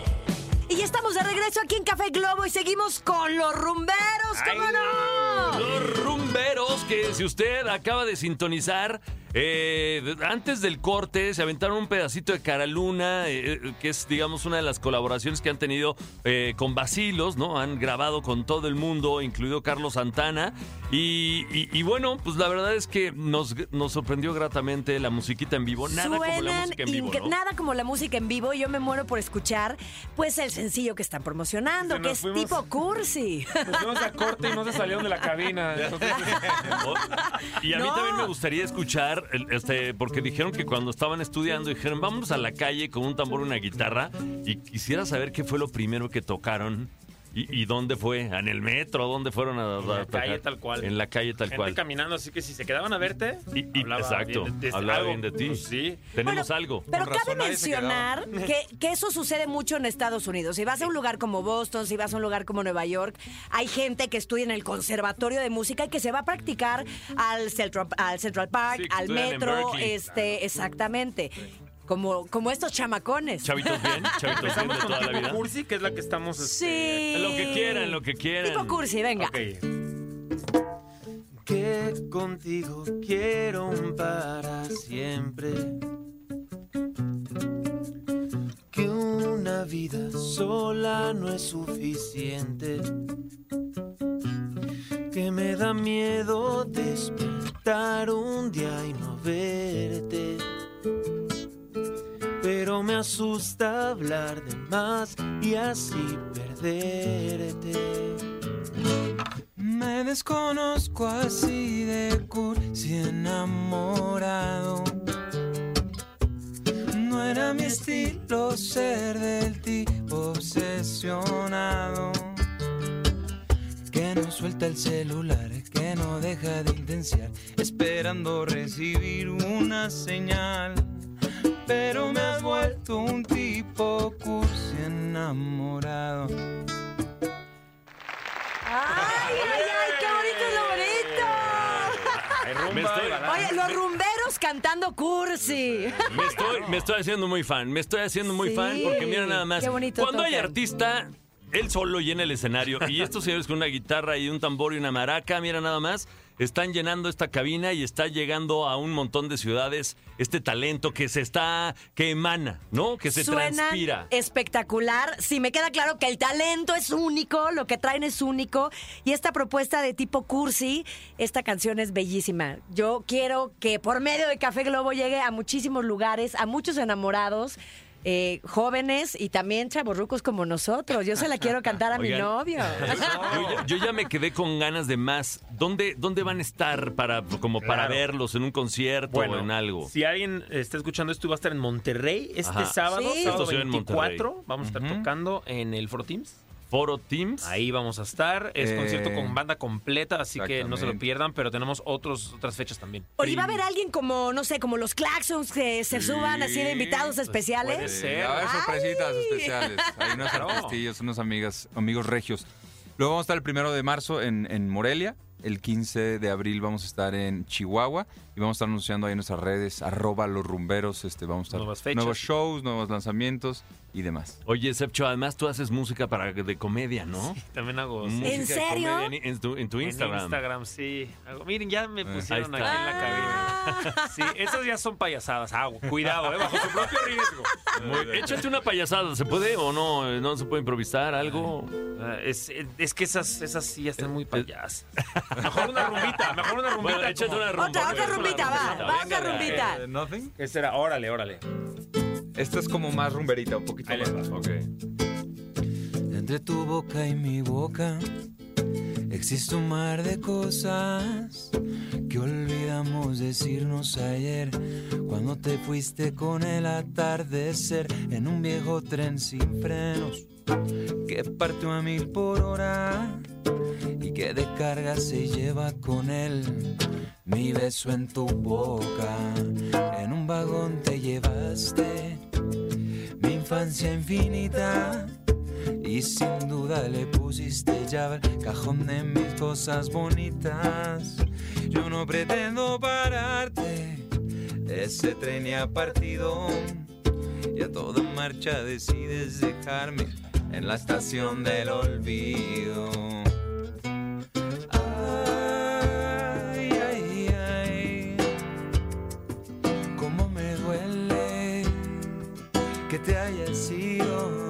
Y ya estamos de regreso aquí en Café Globo y seguimos con los rumberos, ¿cómo no? Los rumberos que si usted acaba de sintonizar, eh, antes del corte se aventaron un pedacito de Cara Luna, eh, eh, que es digamos una de las colaboraciones que han tenido eh, con Basilos, ¿no? Han grabado con todo el mundo, incluido Carlos Santana. Y, y- y bueno, pues la verdad es que nos, nos sorprendió gratamente la musiquita en vivo. Nada como la música en vivo, ¿no? nada como la música en vivo. Yo me muero por escuchar, pues, el sencillo que están promocionando, que es fuimos. tipo cursi. Nos fuimos a corte y no se salieron de la cabina. Entonces, Y a mí No. también me gustaría escuchar, este, porque dijeron que cuando estaban estudiando, dijeron, vámonos a la calle con un tambor y una guitarra. Y quisiera saber qué fue lo primero que tocaron y, y dónde fue. ¿En el metro? ¿Dónde fueron a, a En la tocar? calle, tal cual. En la calle tal gente cual. caminando, así que si se quedaban a verte, Y- y- hablaba exacto, bien de- de- hablaba algo, bien de ti. pues sí. Tenemos Bueno, algo. Pero Con cabe mencionar que, que eso sucede mucho en Estados Unidos. Si vas a un lugar como Boston, si vas a un lugar como Nueva York, hay gente que estudia en el conservatorio de música y que se va a practicar al Central, al Central Park, Sí, al metro, este, exactamente. Como, como estos chamacones. Chavitos bien, chavitos bien de toda la vida. cursi, que es la que estamos... este, Sí. Lo que quieran, lo que quieran. Tipo cursi, venga. Ok. que contigo quiero un para siempre. Que una vida sola no es suficiente. Que me da miedo despertar un día y no verte. Pero me asusta hablar de más y así perderte. Me desconozco así de cursi enamorado. No era mi estilo ser del tipo obsesionado. Que no suelta el celular, que no deja de intensiar, esperando recibir una señal. Pero me has vuelto un tipo cursi enamorado. ¡Ay, ay, ay! ¡Qué bonito es lo bonito! Me estoy-. Oye, los rumberos cantando cursi. Me estoy, me estoy haciendo muy fan, me estoy haciendo muy Sí, fan porque mira nada más. qué bonito Cuando hay artista, él solo llena el escenario y estos señores con una guitarra y un tambor y una maraca, mira nada más, están llenando esta cabina y está llegando a un montón de ciudades este talento que se está, que emana, ¿no? Que se transpira. espectacular. Sí, me queda claro que el talento es único, lo que traen es único. Y esta propuesta de tipo cursi, esta canción es bellísima. Yo quiero que por medio de Café Globo llegue a muchísimos lugares, a muchos enamorados. Eh, jóvenes y también chavorrucos como nosotros. Yo se la quiero cantar a mi novio. Yo ya, yo ya me quedé con ganas de más. ¿Dónde, dónde van a estar para, como para Claro. verlos en un concierto o en algo? Si alguien está escuchando esto, va a estar en Monterrey este Ajá. sábado, Sí. sábado Esto se ve en 24. Vamos a estar tocando en el Foro Teams. Foro Teams. Ahí vamos a estar. Es Eh, concierto con banda completa, así que no se lo pierdan, pero tenemos otros, otras fechas también. ¿O iba a haber alguien como, no sé, como los Claxons que se suban así de invitados pues, especiales? puede Sí, ser. va a haber sorpresitas Ay. especiales. Hay unos artistillos, unos amigas, amigos regios. Luego vamos a estar el primero de marzo en, en Morelia. El 15 de abril vamos a estar en Chihuahua y vamos a estar anunciando ahí en nuestras redes, arroba los rumberos. Este, vamos a estar Nuevas fechas. nuevos shows, nuevos lanzamientos y demás. Oye, Sepcho, además tú haces música para de comedia, ¿no? También hago Música de serio? comedia En, en tu, en tu en Instagram. Instagram, sí. Hago- miren, ya me pusieron ahí aquí está. en la cabina. Sí, esas ya son payasadas. Ah, cuidado, eh, bajo su propio riesgo. Muy- échate una payasada, ¿se puede o no? ¿No se puede improvisar algo? Ah, Es, es que esas, esas sí ya están muy payasas. Mejor una rumbita, mejor una rumbita. Bueno, échate como- una rumba. Otra, otra pues, rumbita, una va, va, otra rumbita. Eh, nothing. Esa era, órale, órale. Esta es como más rumberita, un poquito Ahí más. va. Ok. Entre tu boca y mi boca Existe un mar de cosas que olvidamos decirnos ayer cuando te fuiste con el atardecer en un viejo tren sin frenos que partió a mil por hora y que de carga se lleva con él mi beso en tu boca. En un vagón te llevaste mi infancia infinita. Y sin duda le pusiste llave al cajón de mis cosas bonitas. Yo no pretendo pararte, ese tren ya ha partido. Y a toda marcha decides dejarme en la estación del olvido. Ay, ay, ay, cómo me duele que te hayas ido.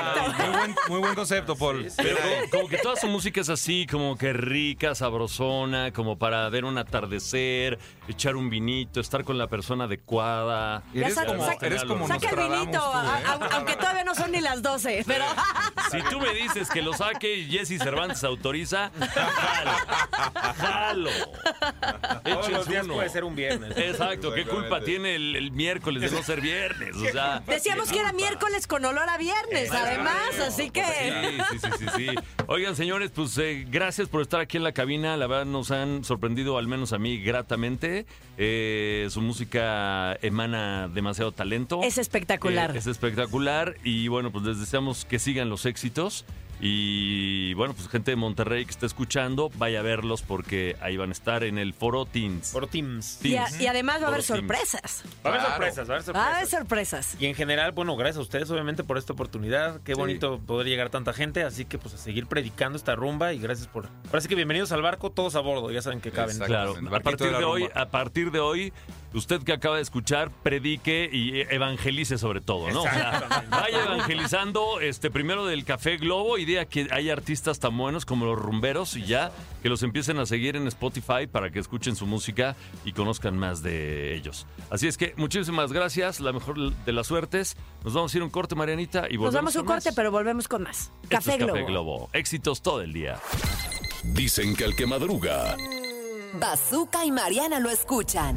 Exacto. Buen, concepto, Paul. Pero como, como que toda su música es así, como que rica, sabrosona, como para ver un atardecer, echar un vinito, estar con la persona adecuada. Eres saca- como, saca- eres como Saca el vinito, tú, ¿eh? a- aunque todavía no son ni las 12, pero... Si tú me dices que lo saque y Jesse Cervantes autoriza, jalo. Jalo. Todos los días uno. puede ser un viernes. Exacto, ¿qué culpa tiene el, el miércoles de no ser viernes? O sea, Decíamos que era miércoles con olor a viernes, además, así que... Sí, sí, sí, sí, sí. Oigan, señores, pues eh, gracias por estar aquí en la cabina. La verdad nos han sorprendido, al menos a mí, gratamente. Eh, su música emana demasiado talento. Es espectacular. Eh, es espectacular. Y bueno, pues les deseamos que sigan los éxitos. Y bueno, pues gente de Monterrey que está escuchando, vaya a verlos porque ahí van a estar en el Foro Teams. Y, a- Teams. y además va a haber Foro Teams. sorpresas. Va a haber Claro. sorpresas, va a haber Va a haber sorpresas. sorpresas. Y en general, bueno, gracias a ustedes obviamente por esta oportunidad. Qué bonito poder llegar a tanta gente. Así que pues a seguir predicando esta rumba y gracias por... Ahora sí que bienvenidos al barco, todos a bordo, ya saben que caben. Exacto. Claro, a barquito partir de la hoy, rumba. a partir de hoy, usted que acaba de escuchar, predique y evangelice sobre todo, ¿no? O sea, vaya evangelizando este primero del Café Globo y diga que hay artistas tan buenos como los rumberos y ya que los empiecen a seguir en Spotify para que escuchen su música y conozcan más de ellos. Así es que muchísimas gracias, la mejor de las suertes. Nos vamos a ir a un corte, Marianita, y volvemos Nos damos un con corte, más. pero volvemos con más. Esto Café es Globo. Café Globo. Éxitos todo el día. Dicen que el que madruga, Bazooka y Mariana lo escuchan.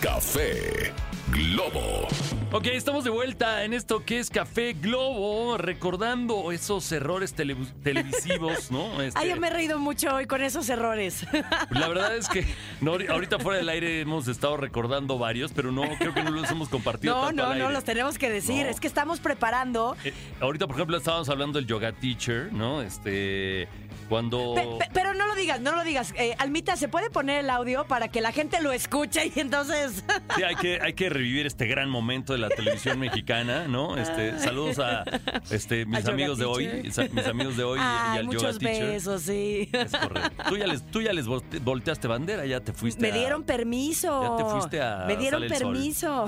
Café Globo. Ok, estamos de vuelta en esto que es Café Globo, recordando esos errores tele- televisivos, ¿no? Este, Ay, yo me he reído mucho hoy con esos errores. La verdad es que no, ahorita fuera del aire hemos estado recordando varios, pero no creo que no los hemos compartido. No, tanto no, al no, los tenemos que decir. No. Es que estamos preparando. Eh, ahorita, por ejemplo, estábamos hablando del yoga teacher, ¿no? Este, cuando... Pe- pe- pero no lo digas, no lo digas. Eh, Almita, ¿se puede poner el audio para que la gente lo escuche y entonces... Sí, hay que, hay que revivir este gran momento de la televisión mexicana, ¿no? Este, saludos a este, mis yoga amigos de hoy, mis amigos de hoy y- al yoga muchos teacher. besos, sí. Es correcto. Tú ya les, tú ya les volte- volteaste bandera, ya te fuiste. Me a- dieron permiso. Ya te fuiste a Me dieron Sale el Sol. permiso.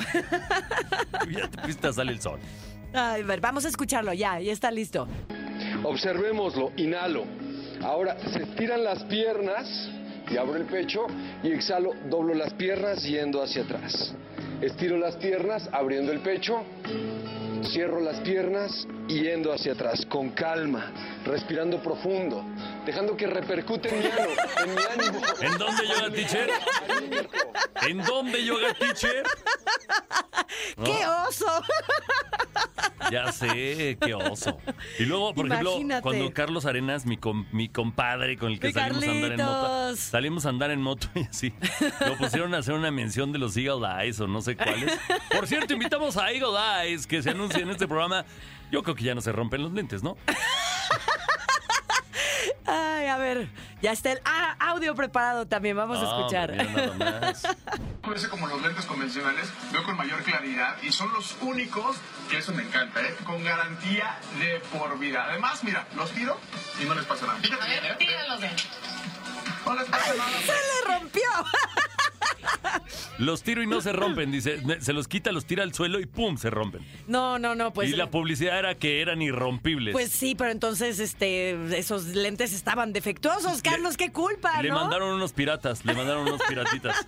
tú ya te fuiste a Sale el Sol. Ay, a ver, vamos a escucharlo ya, ya está listo. Observémoslo, inhalo. Ahora se estiran las piernas y abro el pecho y exhalo, doblo las piernas yendo hacia atrás. Estiro las piernas abriendo el pecho, cierro las piernas yendo hacia atrás, con calma, respirando profundo, dejando que repercute en mi ánimo. En, mi ánimo. ¿En dónde yoga teacher? ¿En dónde yoga teacher? ¡Qué oso! Ya sé, qué oso. Y luego, por ejemplo, cuando Carlos Arenas, mi, com- mi compadre con el que Mi salimos a andar en moto, salimos a andar en moto y así, lo pusieron a hacer una mención de los Eagle Eyes o no sé cuáles. Por cierto, invitamos a Eagle Eyes que se anuncia en este programa. Yo creo que ya no se rompen los lentes, ¿no? Ay, a ver, ya está el ah, audio preparado también, vamos a Ah, escuchar. mira nada más. Parece como los lentes convencionales, veo con mayor claridad y son los únicos, que eso me encanta, ¿eh? con garantía de por vida. Además, mira, los tiro y no les pasa nada. Fíjate bien, ¿eh? No les pasa nada. ¡Se le rompió! Los tiro y no se rompen, dice. Se los quita, los tira al suelo y ¡pum! se rompen. No, no, no, pues. y la publicidad era que eran irrompibles. Pues sí, pero entonces este, esos lentes estaban defectuosos. Carlos, qué culpa, le ¿no? mandaron unos piratas, le mandaron unos piratitas.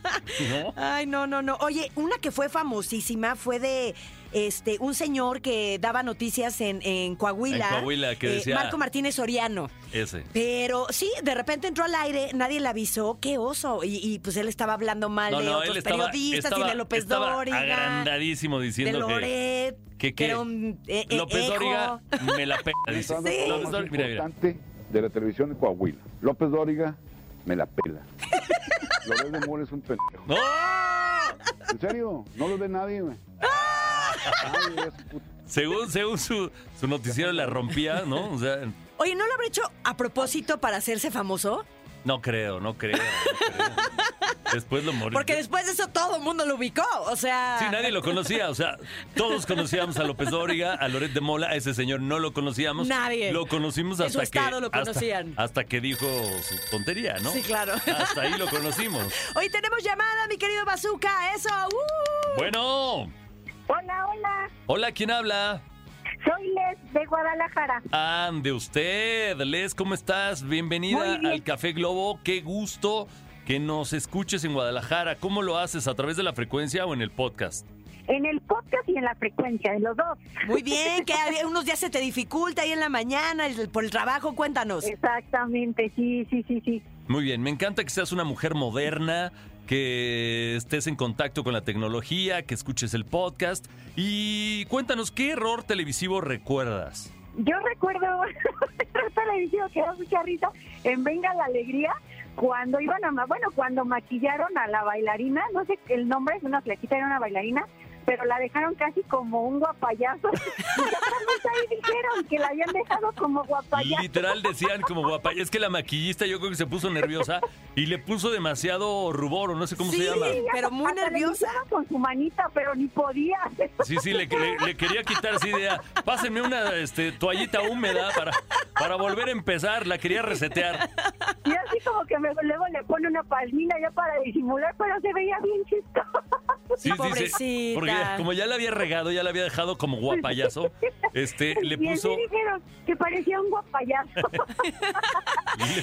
¿No? Ay, no, no, no. Oye, una que fue famosísima fue de este un señor que daba noticias en, en Coahuila. En Coahuila, que eh, decía- Marco Martínez Soriano. Ese. Pero sí, de repente entró al aire, nadie le avisó, qué oso. Y, y, pues él estaba hablando mal No, de no, otros estaba, periodistas estaba- y de López estaba Dóriga. agrandadísimo De diciendo que, Loret. que, que era un eh, eh, López ejo. Dóriga me la pega, dice. Sí. López Dóriga, mira, mira. de la televisión de Coahuila. López Dóriga me la pela. Loret de Mola es un pendejo. ¡No! En serio, no lo ve nadie, güey. Según, según su, su noticiero la rompía, ¿no? O sea, Oye, ¿no lo habrá hecho a propósito para hacerse famoso? no creo, no creo. no creo. Después lo morí. Porque después de eso todo el mundo lo ubicó. O sea. Sí, nadie lo conocía, o sea, todos conocíamos a López Dóriga, a Loret de Mola, a ese señor no lo conocíamos. Nadie. Lo conocimos En hasta su que lo hasta- conocían. Hasta, que dijo su tontería, ¿no? Sí, claro. Hasta ahí lo conocimos. Hoy tenemos llamada, mi querido Bazooka. Eso. ¡uh! Bueno, Hola, hola. hola, ¿quién habla? Soy Les de Guadalajara. Ande usted, Les, ¿cómo estás? Bienvenida Muy bien. al Café Globo. Qué gusto que nos escuches en Guadalajara. ¿Cómo lo haces? ¿A través de la frecuencia o en el podcast? En el podcast y en la frecuencia, de los dos. Muy bien, que hay- unos días se te dificulta ahí en la mañana por el trabajo. Cuéntanos. Exactamente, sí, sí, sí, sí. Muy bien, me encanta que seas una mujer moderna, que estés en contacto con la tecnología, que escuches el podcast. Y cuéntanos, ¿qué error televisivo recuerdas? Yo recuerdo un televisivo que da mucha risa en Venga la Alegría cuando iban a, bueno, cuando maquillaron a la bailarina, no sé el nombre, es una flequita, era una bailarina, pero la dejaron casi como un guapayazo. Exactamente ahí dijeron que la habían dejado como guapayazo. Literal decían como guapa. Es que la maquillista yo creo que se puso nerviosa y le puso demasiado rubor o no sé cómo Sí, se llama. pero muy nerviosa. con su manita, pero ni podía. Sí, sí, le, le- le quería quitar así de, ah, pásenme una este, toallita húmeda para, para volver a empezar. La quería resetear. Y así como que me- luego le pone una palmina ya para disimular, pero se veía bien chistoso. Sí, sí, sí. Porque como ya la había regado, ya la había dejado como guapayazo, este, le y puso... dijeron que parecía un guapayazo.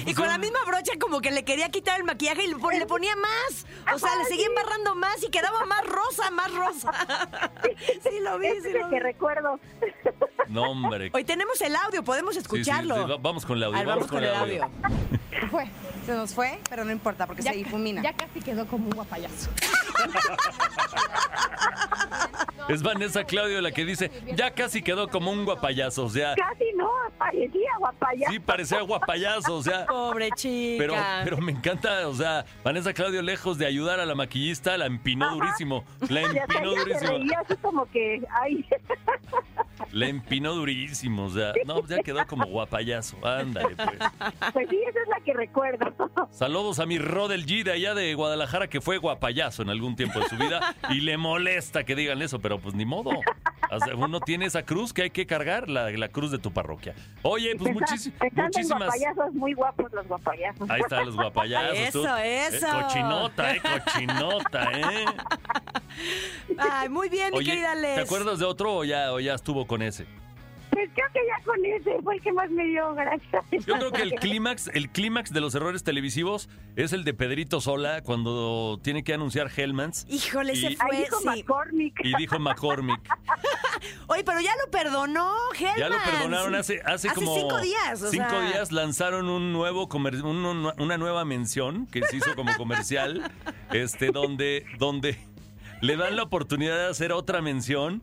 Y con la misma brocha como que le quería quitar el maquillaje y le, pon- le ponía más. O sea, le seguía embarrando más y quedaba más rosa, más rosa. Sí, lo vi, Ese sí es lo el que vi. recuerdo. No, hombre. Hoy tenemos el audio, podemos Sí, sí, escucharlo. sí, vamos con el audio. Ver, vamos con el audio. fue, se nos fue, pero no importa porque Ya- se difumina. Ya casi quedó como un guapayazo. Es Vanessa Claudio la que dice, ya casi quedó como un guapayazo, o sea, Casi no, parecía guapayazo. sí parecía guapayazo, o sea, Pobre chica. pero, pero me encanta, o sea, Vanessa Claudio lejos de ayudar a la maquillista, la empinó Ajá. durísimo, la empinó durísimo, reía así como que, ay, la empinó durísimo, o sea, no, ya quedó como guapayazo, ándale pues. pues sí, esa es la que recuerdo. Saludos a mi Rodel G de allá de Guadalajara que fue guapayazo en algún tiempo de su vida y le molesta que digan eso, pero pues ni modo. Uno tiene esa cruz que hay que cargar, la, la cruz de tu parroquia. Oye, pues muchis- muchísimas... guapayazos, muy guapos los guapayazos. Ahí están los guapayazos. tú. Eso, Eh, eso. cochinota, eh, cochinota, eh. Ay, muy bien, mi Oye, querida Les. ¿te acuerdas de otro o ya, o ya estuvo con ese? Pues creo que ya con ese fue el que más me dio gracia. Yo creo que el clímax, el clímax de los errores televisivos es el de Pedrito Sola cuando tiene que anunciar Hellmans Híjole, Y- se Ahí fue, dijo sí. McCormick. y dijo McCormick. Oye, pero ya lo perdonó, Hellman. Ya lo perdonaron hace, hace, como cinco días. o cinco sea. días lanzaron un nuevo comer- un- un- una nueva mención que se hizo como comercial, este, donde, donde le dan la oportunidad de hacer otra mención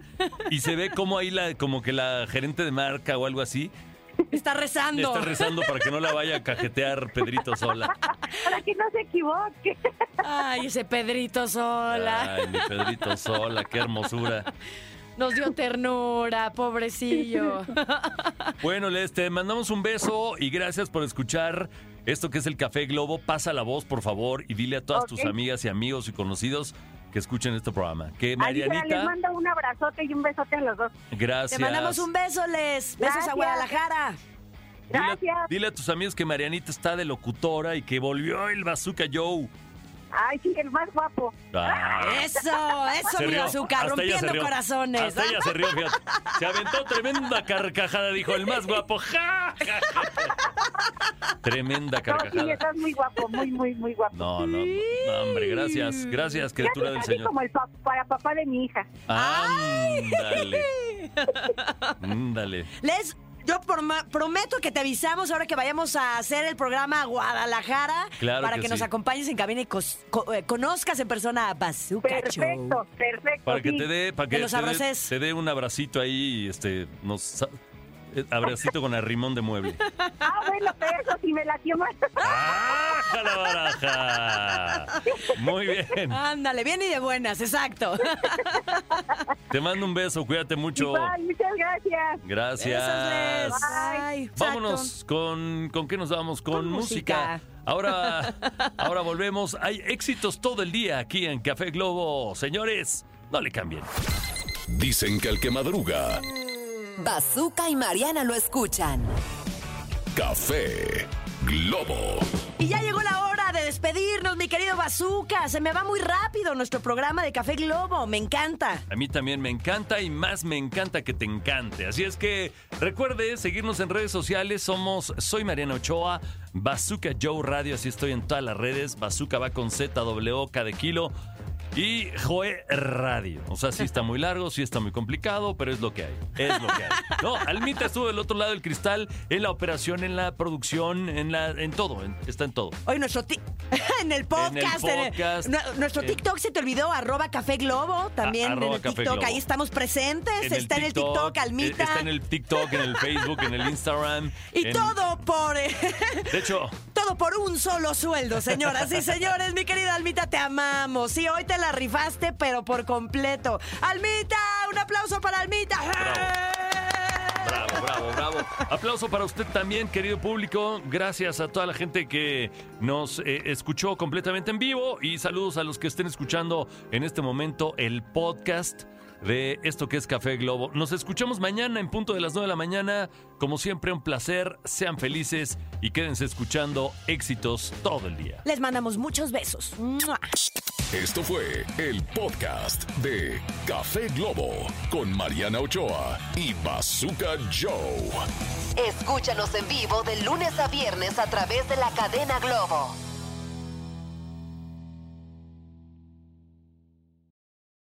y se ve como ahí la, como que la gerente de marca o algo así Está rezando. está rezando para que no la vaya a cajetear Pedrito sola. Para que no se equivoque. Ay, ese Pedrito sola. Ay, mi Pedrito sola, qué hermosura. Nos dio ternura, pobrecillo. Bueno, Les, te mandamos un beso y gracias por escuchar esto que es el Café Globo. Pasa la voz, por favor, y dile a todas tus amigas y amigos y conocidos que escuchen este programa. Que Ahí les Marianita, mando un abrazote y un besote a los dos. gracias. Te mandamos un beso, Les. Besos Gracias. a Guadalajara. Dile, Gracias. dile a tus amigos que Marianita está de locutora y que volvió el Bazooka Joe. Ay, sí, el más guapo. Ah. Eso, eso, Se mi azúcar, rompiendo rió. corazones. Hasta ella se rió, fíjate. Se aventó tremenda carcajada, dijo el más guapo. ¡Ja! ja, ja. Tremenda No, sí, carcajada. estás muy guapo, muy, muy, muy guapo. No, no, no, hombre, gracias, gracias, criatura del Señor. como el pa- para papá de mi hija. Ándale, ándale. Les, yo prometo que te avisamos ahora que vayamos a hacer el programa a Guadalajara Claro para que que, nos sí. acompañes en cabina y cos- co- eh, conozcas en persona a Bazooka Show. Perfecto, perfecto. Para que te dé, para que Que los te dé, abraces. te dé un abracito ahí, este, nos abracito con arrimón de mueble. Ah, bueno, pero eso sí me latió más. ¡Baja la baraja! Muy bien. Ándale, bien y de buenas, exacto. Te mando un beso, cuídate mucho. Igual, muchas gracias. Gracias. Besos. Bye. Vámonos con con qué nos vamos con, Con música. música. Ahora ahora volvemos. Hay éxitos todo el día aquí en Café Globo, señores. No le cambien. Dicen que el que madruga, Bazooka y Mariana lo escuchan. Café Globo. Y ya llegó la hora de despedirnos, mi querido Bazooka. Se me va muy rápido nuestro programa de Café Globo. Me encanta. A mí también me encanta y más me encanta que te encante. Así es que recuerde seguirnos en redes sociales. Somos Soy Mariana Ochoa, Bazooka Joe Radio. Así estoy en todas las redes. Bazooka va con ZWK de kilo. Y Joe Radio. O sea, sí está muy largo, sí está muy complicado, pero es lo que hay. Es lo que hay. No, Almita estuvo del otro lado del cristal en la operación, en la producción, en la, en todo. en- está en todo. Hoy nuestro en el podcast, en el- podcast, nu- nuestro TikTok se te olvidó, arroba Café Globo, también A- en el Café TikTok, Globo. ahí estamos presentes, está en el TikTok, Almita. Está en el TikTok, en el Facebook, en el Instagram. Y todo por eh, De hecho, todo por un solo sueldo, señoras y señores. Mi querida Almita, te amamos. Sí, hoy te la rifaste, pero por completo. Almita, un aplauso para Almita. Bravo, bravo, bravo. Aplauso para usted también, querido público. Gracias a toda la gente que nos eh, escuchó completamente en vivo y saludos a los que estén escuchando en este momento el podcast de esto que es Café Globo. Nos escuchamos mañana en punto de las 9 de la mañana. Como siempre, un placer. Sean felices y quédense escuchando éxitos todo el día. Les mandamos muchos besos. ¡Mua! Esto fue el podcast de Café Globo con Mariana Ochoa y Bazooka Joe. Escúchanos en vivo de lunes a viernes a través de la cadena Globo.